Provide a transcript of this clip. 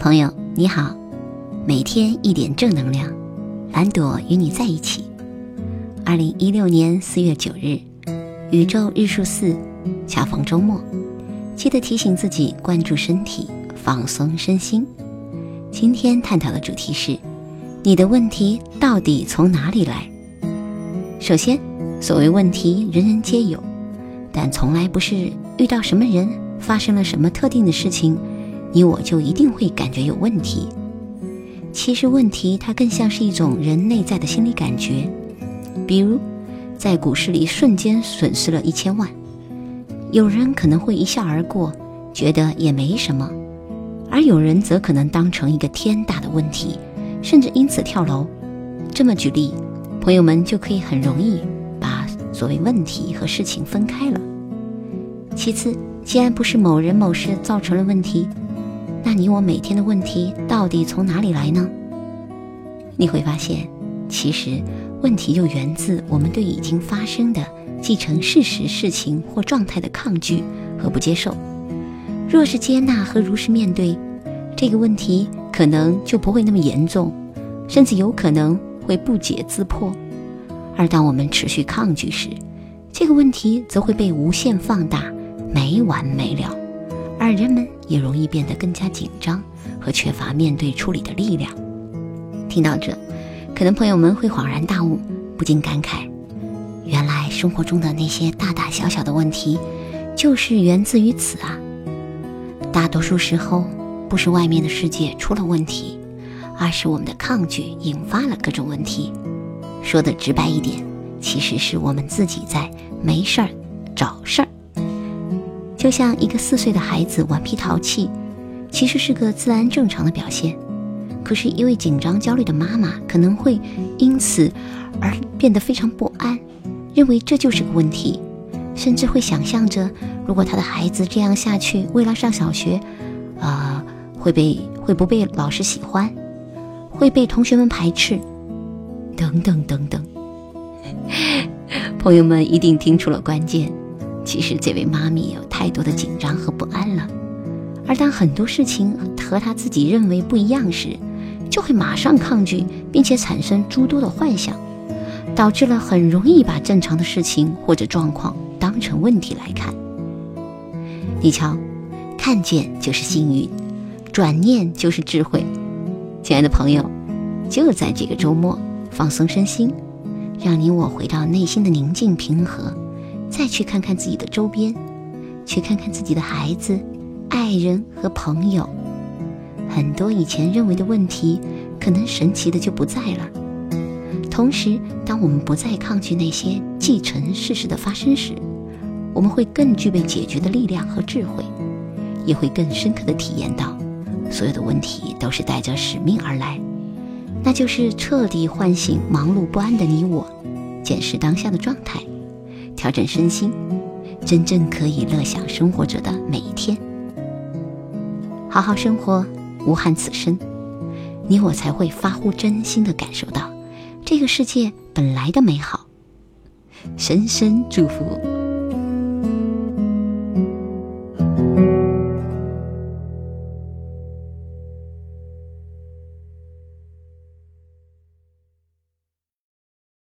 朋友，你好，每天一点正能量，蓝朵与你在一起。二零一六年四月九日，宇宙日数四，恰逢周末，记得提醒自己关注身体，放松身心。今天探讨的主题是：你的问题到底从哪里来？首先，所谓问题，人人皆有，但从来不是遇到什么人，发生了什么特定的事情。你我就一定会感觉有问题。其实问题它更像是一种人内在的心理感觉，比如在股市里瞬间损失了一千万，有人可能会一笑而过，觉得也没什么，而有人则可能当成一个天大的问题，甚至因此跳楼。这么举例，朋友们就可以很容易把所谓问题和事情分开了。其次，既然不是某人某事造成了问题。那你我每天的问题到底从哪里来呢？你会发现，其实问题就源自我们对已经发生的既成事实事情或状态的抗拒和不接受。若是接纳和如实面对这个问题，可能就不会那么严重，甚至有可能会不解自破。而当我们持续抗拒时，这个问题则会被无限放大，没完没了。而人们也容易变得更加紧张和缺乏面对处理的力量。听到这，可能朋友们会恍然大悟，不禁感慨：原来生活中的那些大大小小的问题，就是源自于此啊！大多数时候，不是外面的世界出了问题，而是我们的抗拒引发了各种问题。说的直白一点，其实是我们自己在没事儿找事儿。就像一个四岁的孩子顽皮淘气，其实是个自然正常的表现。可是，一位紧张焦虑的妈妈可能会因此而变得非常不安，认为这就是个问题，甚至会想象着，如果他的孩子这样下去，为了上小学，啊，会被会不被老师喜欢，会被同学们排斥，等等等等。朋友们一定听出了关键。其实这位妈咪有太多的紧张和不安了，而当很多事情和她自己认为不一样时，就会马上抗拒，并且产生诸多的幻想，导致了很容易把正常的事情或者状况当成问题来看。你瞧，看见就是幸运，转念就是智慧。亲爱的朋友，就在这个周末，放松身心，让你我回到内心的宁静平和。再去看看自己的周边，去看看自己的孩子、爱人和朋友，很多以前认为的问题，可能神奇的就不在了。同时，当我们不再抗拒那些既成事实的发生时，我们会更具备解决的力量和智慧，也会更深刻的体验到，所有的问题都是带着使命而来，那就是彻底唤醒忙碌不安的你我，检视当下的状态。调整身心，真正可以乐享生活者的每一天。好好生活，无憾此生，你我才会发乎真心的感受到这个世界本来的美好。深深祝福。